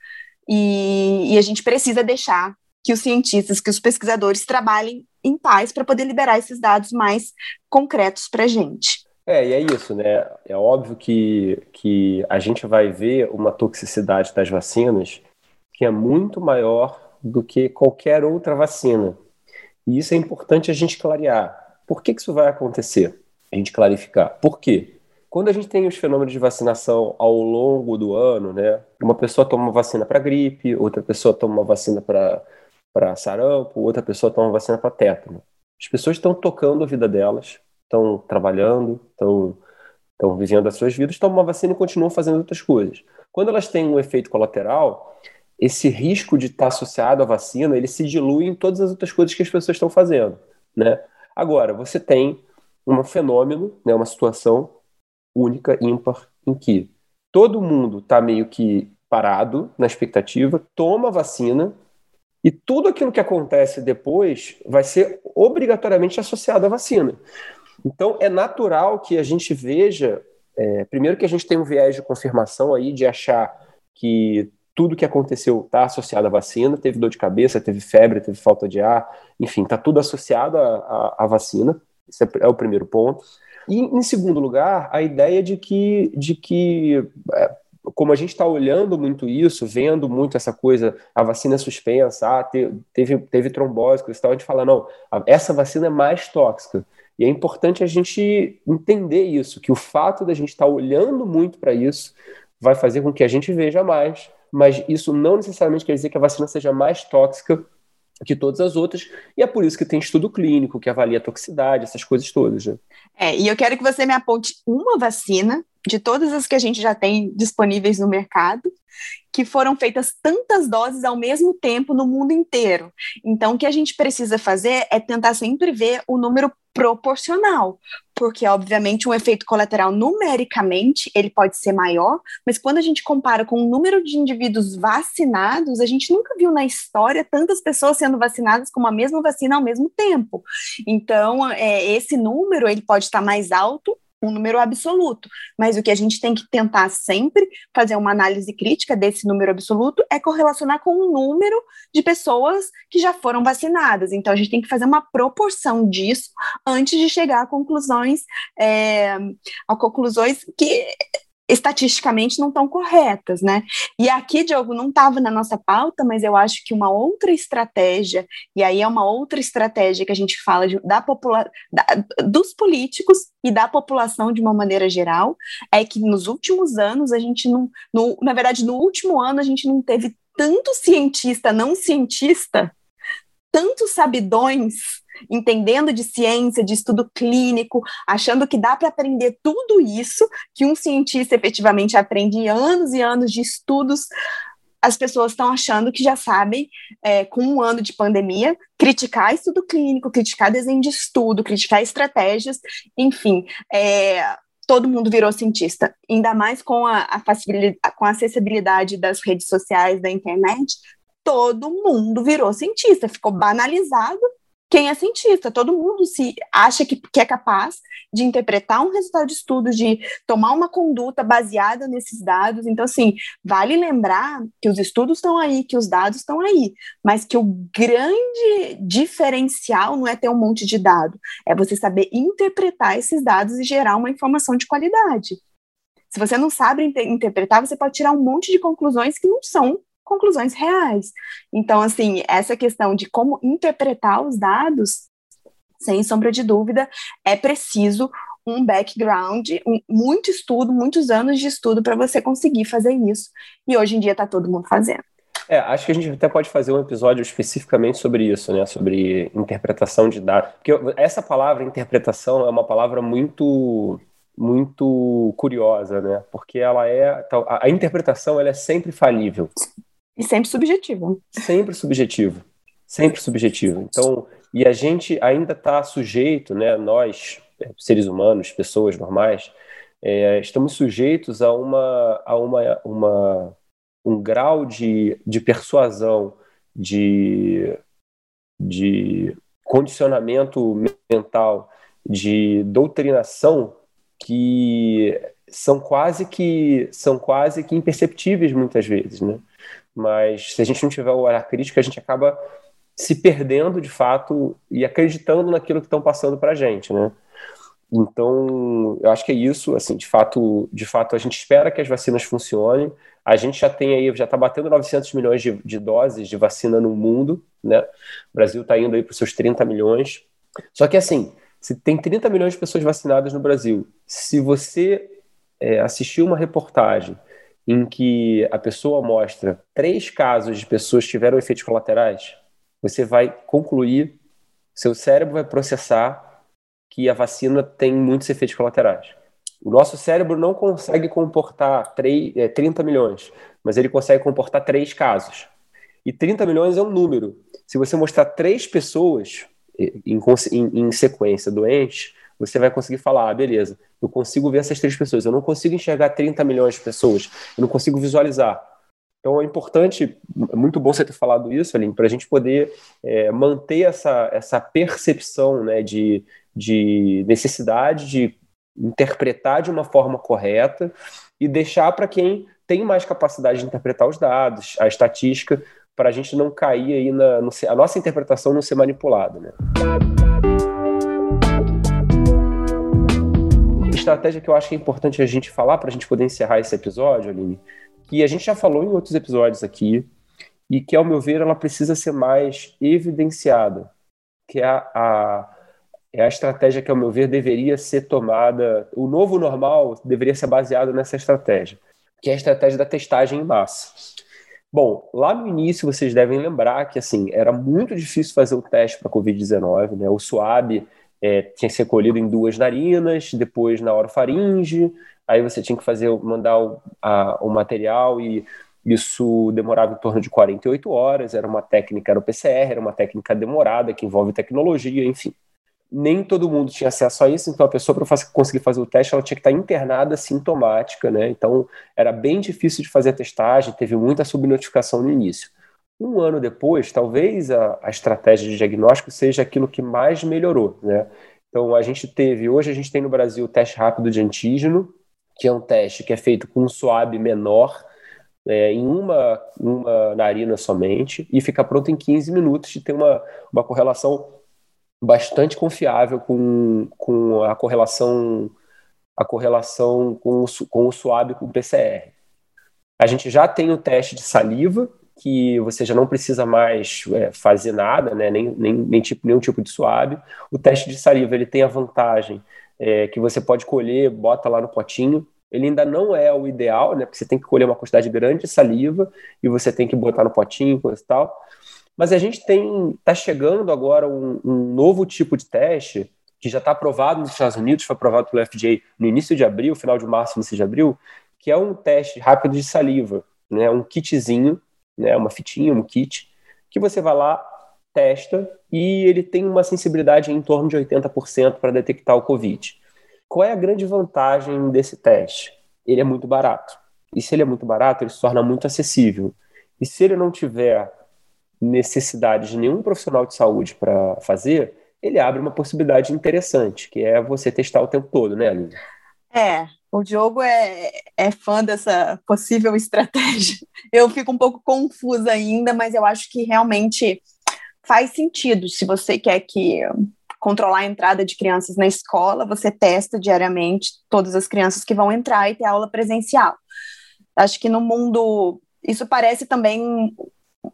Speaker 2: e, e a gente precisa deixar que os cientistas, que os pesquisadores trabalhem em paz para poder liberar esses dados mais concretos para a gente.
Speaker 1: É, e é isso, né? É óbvio que, que a gente vai ver uma toxicidade das vacinas que é muito maior do que qualquer outra vacina. E isso é importante a gente clarear. Por que, que isso vai acontecer? A gente clarificar. Por quê? Quando a gente tem os fenômenos de vacinação ao longo do ano, né? Uma pessoa toma uma vacina para gripe, outra pessoa toma uma vacina para sarampo, outra pessoa toma uma vacina para tétano. As pessoas estão tocando a vida delas, estão trabalhando, estão, estão vivendo as suas vidas, tomam uma vacina e continuam fazendo outras coisas. Quando elas têm um efeito colateral, esse risco de estar associado à vacina, ele se dilui em todas as outras coisas que as pessoas estão fazendo, né? Agora, você tem um fenômeno, né, uma situação única, ímpar, em que todo mundo está meio que parado na expectativa, toma a vacina e tudo aquilo que acontece depois vai ser obrigatoriamente associado à vacina. Então, é natural que a gente veja, é, primeiro que a gente tem um viés de confirmação aí de achar que tudo que aconteceu está associado à vacina, teve dor de cabeça, teve febre, teve falta de ar, enfim, está tudo associado à, vacina. Esse é, é o primeiro ponto. E, em segundo lugar, a ideia de que, de que é, como a gente está olhando muito isso, vendo muito essa coisa, a vacina é suspensa, ah, teve, teve trombose, e tal, a gente fala, não, essa vacina é mais tóxica. E é importante a gente entender isso, que o fato da gente estar tá olhando muito para isso vai fazer com que a gente veja mais, mas isso não necessariamente quer dizer que a vacina seja mais tóxica que todas as outras, e é por isso que tem estudo clínico que avalia a toxicidade, essas coisas todas. Né?
Speaker 2: É, e eu quero que você me aponte uma vacina de todas as que a gente já tem disponíveis no mercado, que foram feitas tantas doses ao mesmo tempo no mundo inteiro. Então, o que a gente precisa fazer é tentar sempre ver o número proporcional, porque obviamente um efeito colateral numericamente ele pode ser maior, mas quando a gente compara com o número de indivíduos vacinados, a gente nunca viu na história tantas pessoas sendo vacinadas com a mesma vacina ao mesmo tempo. Então, é, esse número ele pode estar mais alto um número absoluto, mas o que a gente tem que tentar sempre fazer uma análise crítica desse número absoluto é correlacionar com o número de pessoas que já foram vacinadas. Então a gente tem que fazer uma proporção disso antes de chegar a conclusões, é, a conclusões que estatisticamente não estão corretas, né? E aqui, Diogo, não estava na nossa pauta, mas eu acho que uma outra estratégia, e aí é uma outra estratégia que a gente fala de, da popula da, dos políticos e da população de uma maneira geral, é que nos últimos anos a gente não, no, na verdade, no último ano a gente não teve tanto cientista não cientista, tantos sabidões entendendo de ciência, de estudo clínico, achando que dá para aprender tudo isso que um cientista efetivamente aprende em anos e anos de estudos. As pessoas estão achando que já sabem, é, com um ano de pandemia, criticar estudo clínico, criticar desenho de estudo, criticar estratégias, enfim. É, todo mundo virou cientista, ainda mais com a, a, com a acessibilidade das redes sociais, da internet, todo mundo virou cientista, ficou banalizado quem é cientista, todo mundo se acha que, que, é capaz de interpretar um resultado de estudo, de tomar uma conduta baseada nesses dados. Então, assim, vale lembrar que os estudos estão aí, que os dados estão aí, mas que o grande diferencial não é ter um monte de dado, é você saber interpretar esses dados e gerar uma informação de qualidade. Se você não sabe inter interpretar, você pode tirar um monte de conclusões que não são conclusões reais. Então, assim, essa questão de como interpretar os dados, sem sombra de dúvida, é preciso um background, um, muito estudo, muitos anos de estudo para você conseguir fazer isso. E hoje em dia está todo mundo fazendo.
Speaker 1: É, acho que a gente até pode fazer um episódio especificamente sobre isso, né? Sobre interpretação de dados. Porque essa palavra interpretação é uma palavra muito muito curiosa, né? Porque ela é a interpretação ela é sempre falível.
Speaker 2: E sempre subjetivo.
Speaker 1: Sempre subjetivo. Sempre subjetivo. Então, e a gente ainda está sujeito, né, nós, é, seres humanos, pessoas normais, é, estamos sujeitos a, uma, a uma, uma, um grau de, de persuasão, de, de condicionamento mental, de doutrinação que são quase que são quase que imperceptíveis muitas vezes, né? mas se a gente não tiver o olhar crítico, a gente acaba se perdendo de fato e acreditando naquilo que estão passando para a gente, né? Então, eu acho que é isso, assim, de fato, de fato a gente espera que as vacinas funcionem. A gente já tem aí, já está batendo 900 milhões de, de, doses de vacina no mundo, né? O Brasil está indo aí para os seus 30 milhões. Só que assim, se tem 30 milhões de pessoas vacinadas no Brasil, se você é, assistir uma reportagem em que a pessoa mostra três casos de pessoas que tiveram efeitos colaterais, você vai concluir, seu cérebro vai processar que a vacina tem muitos efeitos colaterais. O nosso cérebro não consegue comportar 3, é, 30 milhões, mas ele consegue comportar três casos. E 30 milhões é um número. Se você mostrar três pessoas em, em, em sequência doentes, você vai conseguir falar, ah, beleza, eu consigo ver essas três pessoas, eu não consigo enxergar 30 milhões de pessoas, eu não consigo visualizar. Então é importante, é muito bom você ter falado isso, Aline, para a gente poder é, manter essa, essa percepção né, de, de necessidade de interpretar de uma forma correta e deixar para quem tem mais capacidade de interpretar os dados, a estatística, para a gente não cair aí na. No, a nossa interpretação não ser manipulada. Né? Estratégia que eu acho que é importante a gente falar para a gente poder encerrar esse episódio, Aline, que a gente já falou em outros episódios aqui, e que, ao meu ver, ela precisa ser mais evidenciada, que é a, a, é a estratégia que, ao meu ver, deveria ser tomada, o novo normal deveria ser baseado nessa estratégia, que é a estratégia da testagem em massa. Bom, lá no início vocês devem lembrar que assim era muito difícil fazer o teste para Covid-19, né? O SWAB é, tinha que ser colhido em duas narinas, depois na orofaringe, aí você tinha que fazer, mandar o, a, o material e isso demorava em torno de 48 horas, era uma técnica, era o PCR, era uma técnica demorada que envolve tecnologia, enfim. Nem todo mundo tinha acesso a isso, então a pessoa, para conseguir fazer o teste, ela tinha que estar internada sintomática, né? Então era bem difícil de fazer a testagem, teve muita subnotificação no início. Um ano depois, talvez a, a estratégia de diagnóstico seja aquilo que mais melhorou, né? Então a gente teve, hoje a gente tem no Brasil o teste rápido de antígeno, que é um teste que é feito com um swab menor, é, em uma, uma narina somente e fica pronto em 15 minutos e tem uma, uma correlação bastante confiável com, com a correlação a correlação com o, com o suave com o PCR. A gente já tem o teste de saliva, que você já não precisa mais é, fazer nada, né, nem, nem, nem tipo, nenhum tipo de suave. O teste de saliva ele tem a vantagem é, que você pode colher, bota lá no potinho, ele ainda não é o ideal, né? Porque você tem que colher uma quantidade grande de saliva e você tem que botar no potinho, coisa e tal. Mas a gente tem, está chegando agora um, um, novo tipo de teste que já está aprovado nos Estados Unidos, foi aprovado pelo FDA no início de abril, final de março, início de abril, que é um teste rápido de saliva, né? Um kitzinho, né? Uma fitinha, um kit, que você vai lá, testa e ele tem uma sensibilidade em torno de 80% para detectar o COVID. Qual é a grande vantagem desse teste? Ele é muito barato. E se ele é muito barato, ele se torna muito acessível. E se ele não tiver necessidade de nenhum profissional de saúde para fazer, ele abre uma possibilidade interessante, que é você testar o tempo todo, né, Aline?
Speaker 2: É, o Diogo é, é fã dessa possível estratégia. *laughs* Eu fico um pouco confusa ainda, mas eu acho que realmente faz sentido se você quer que controlar a entrada de crianças na escola, você testa diariamente todas as crianças que vão entrar e ter aula presencial. Acho que no mundo. Isso parece também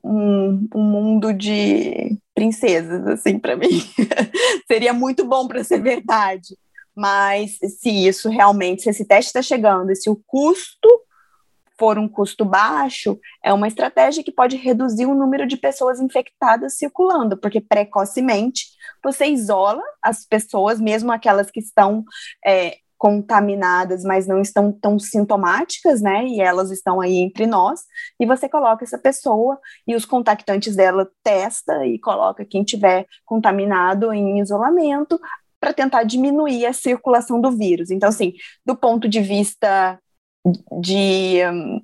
Speaker 2: um, um mundo de princesas, assim, para mim. *laughs* Seria muito bom para ser verdade. Mas se isso realmente, se esse teste está chegando e se o custo for um custo baixo, é uma estratégia que pode reduzir o número de pessoas infectadas circulando, porque precocemente você isola as pessoas, mesmo aquelas que estão é, contaminadas, mas não estão tão sintomáticas, né? E elas estão aí entre nós, e você coloca essa pessoa e os contactantes dela testa e coloca quem tiver contaminado em isolamento para tentar diminuir a circulação do vírus. Então, assim, do ponto de vista de,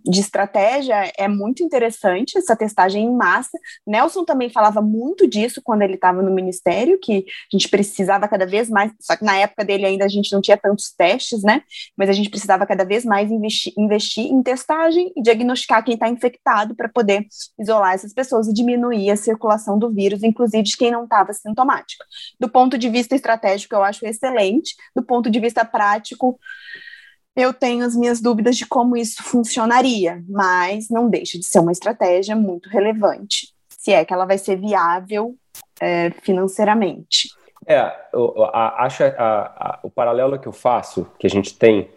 Speaker 2: de estratégia é muito interessante essa testagem em massa. Nelson também falava muito disso quando ele estava no ministério, que a gente precisava cada vez mais, só que na época dele ainda a gente não tinha tantos testes, né? Mas a gente precisava cada vez mais investir, investir em testagem e diagnosticar quem está infectado para poder isolar essas pessoas e diminuir a circulação do vírus, inclusive de quem não estava sintomático. Do ponto de vista estratégico, eu acho excelente. Do ponto de vista prático, eu tenho as minhas dúvidas de como isso funcionaria, mas não deixa de ser uma estratégia muito relevante, se é que ela vai ser viável é, financeiramente.
Speaker 1: É, a, acho a, a, o paralelo que eu faço, que a gente tem,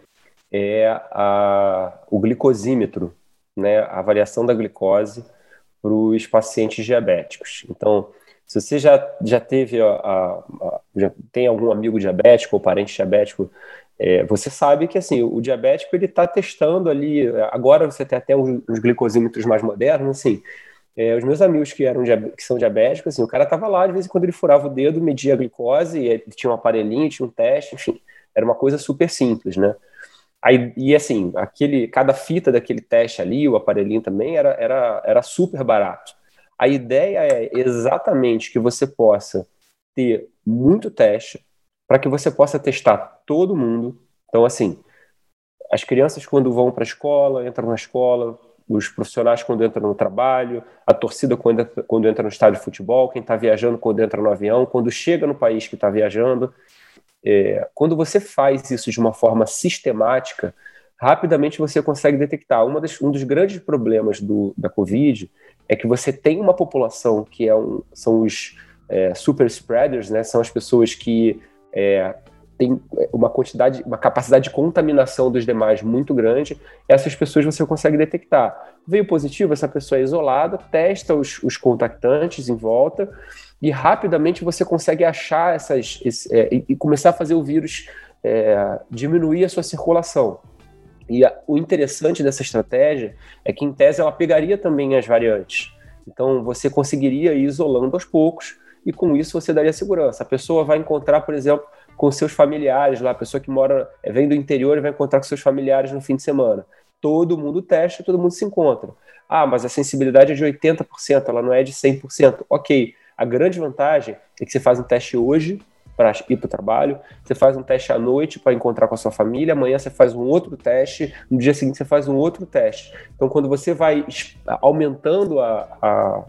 Speaker 1: é a, o glicosímetro, né, a avaliação da glicose para os pacientes diabéticos. Então, se você já, já teve, a, a, já tem algum amigo diabético ou parente diabético, é, você sabe que assim o diabético ele está testando ali. Agora você tem até os glicosímetros mais modernos, assim. É, os meus amigos que eram que são diabéticos, assim, o cara estava lá de vez em quando ele furava o dedo, media a glicose, tinha um aparelhinho, tinha um teste, enfim, era uma coisa super simples, né? Aí, e assim, aquele, cada fita daquele teste ali, o aparelhinho também, era, era, era super barato. A ideia é exatamente que você possa ter muito teste, para que você possa testar todo mundo. Então, assim, as crianças quando vão para a escola, entram na escola, os profissionais quando entram no trabalho, a torcida quando entra, quando entra no estádio de futebol, quem está viajando quando entra no avião, quando chega no país que está viajando. É, quando você faz isso de uma forma sistemática, rapidamente você consegue detectar. Das, um dos grandes problemas do, da Covid é que você tem uma população que é um, são os é, super spreaders, né? São as pessoas que é, têm uma quantidade, uma capacidade de contaminação dos demais muito grande. Essas pessoas você consegue detectar. Veio positivo, essa pessoa é isolada, testa os, os contactantes em volta e rapidamente você consegue achar essas esse, é, e, começar a fazer o vírus é, diminuir a sua circulação. E a, o interessante dessa estratégia é que, em tese, ela pegaria também as variantes. Então, você conseguiria ir isolando aos poucos e, com isso, você daria segurança. A pessoa vai encontrar, por exemplo, com seus familiares lá, a pessoa que mora, é, vem do interior e vai encontrar com seus familiares no fim de semana. Todo mundo testa, todo mundo se encontra. Ah, mas a sensibilidade é de 80%, ela não é de 100%. Ok, a grande vantagem é que você faz um teste hoje para ir para o trabalho, você faz um teste à noite para encontrar com a sua família, amanhã você faz um outro teste, no dia seguinte você faz um outro teste. Então, quando você vai aumentando a, a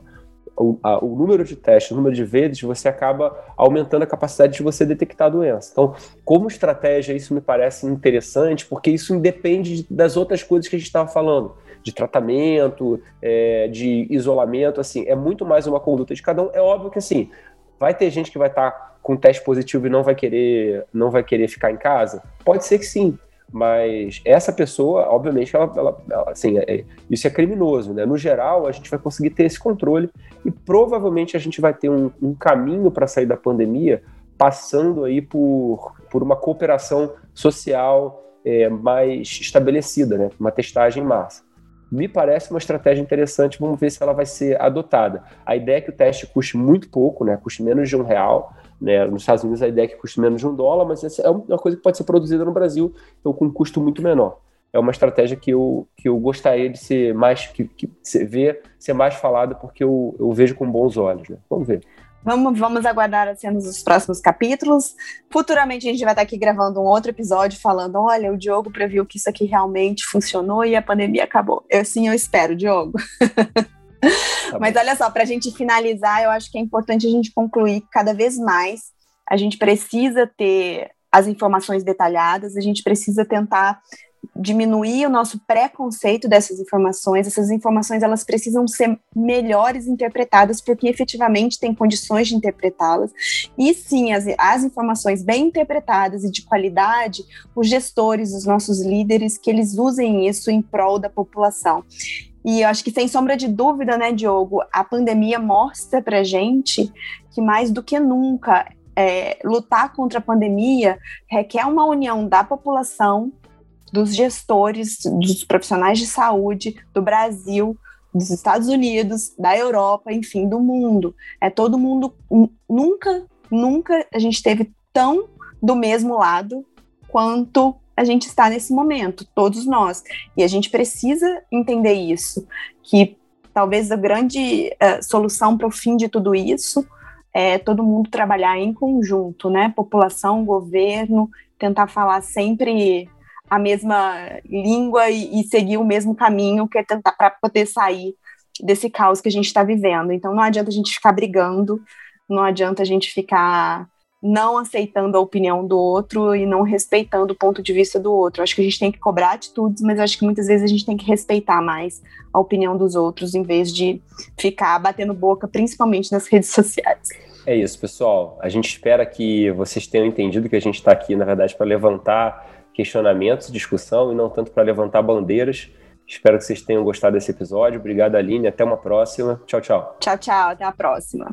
Speaker 1: o, a, o, número de testes, o número de vezes, você acaba aumentando a capacidade de você detectar a doença. Então, como estratégia, isso me parece interessante, porque isso independe das outras coisas que a gente estava falando de tratamento, é, de isolamento, assim, é muito mais uma conduta de cada um. É óbvio que assim, vai ter gente que vai estar tá com teste positivo e não vai querer, não vai querer ficar em casa. Pode ser que sim, mas essa pessoa, obviamente, ela, ela, ela assim, é, isso é criminoso, né? No geral, a gente vai conseguir ter esse controle e provavelmente a gente vai ter um, um caminho para sair da pandemia passando aí por, por uma cooperação social é, mais estabelecida, né? Uma testagem em massa me parece uma estratégia interessante. Vamos ver se ela vai ser adotada. A ideia é que o teste custe muito pouco, né? Custe menos de um real. Né? Nos Estados Unidos a ideia é que custe menos de um dólar, mas essa é uma coisa que pode ser produzida no Brasil então, com um custo muito menor. É uma estratégia que eu, que eu gostaria de ser mais que, que ver ser mais falada porque eu, eu vejo com bons olhos. Né? Vamos ver.
Speaker 2: Vamos, vamos aguardar as cenas dos próximos capítulos. Futuramente a gente vai estar aqui gravando um outro episódio falando: olha, o Diogo previu que isso aqui realmente funcionou e a pandemia acabou. Eu sim, eu espero, Diogo. *laughs* Tá Mas olha só, para a gente finalizar, eu acho que é importante a gente concluir que cada vez mais a gente precisa ter as informações detalhadas, a gente precisa tentar diminuir o nosso preconceito dessas informações. Essas informações elas precisam ser melhores interpretadas porque efetivamente tem condições de interpretá-las. E sim, as, as informações bem interpretadas e de qualidade, os gestores, os nossos líderes, que eles usem isso em prol da população. E eu acho que sem sombra de dúvida, né, Diogo, a pandemia mostra para gente que mais do que nunca é, lutar contra a pandemia requer uma união da população dos gestores, dos profissionais de saúde do Brasil, dos Estados Unidos, da Europa, enfim, do mundo. É todo mundo nunca, nunca a gente teve tão do mesmo lado quanto a gente está nesse momento, todos nós. E a gente precisa entender isso, que talvez a grande uh, solução para o fim de tudo isso é todo mundo trabalhar em conjunto, né? População, governo, tentar falar sempre a mesma língua e, e seguir o mesmo caminho, que é tentar para poder sair desse caos que a gente está vivendo. Então não adianta a gente ficar brigando, não adianta a gente ficar não aceitando a opinião do outro e não respeitando o ponto de vista do outro. Acho que a gente tem que cobrar atitudes, mas acho que muitas vezes a gente tem que respeitar mais a opinião dos outros em vez de ficar batendo boca, principalmente nas redes sociais.
Speaker 1: É isso, pessoal. A gente espera que vocês tenham entendido que a gente está aqui, na verdade, para levantar questionamentos, discussão e não tanto para levantar bandeiras. Espero que vocês tenham gostado desse episódio. Obrigado, Aline. Até uma próxima. Tchau, tchau.
Speaker 2: Tchau, tchau. Até a próxima.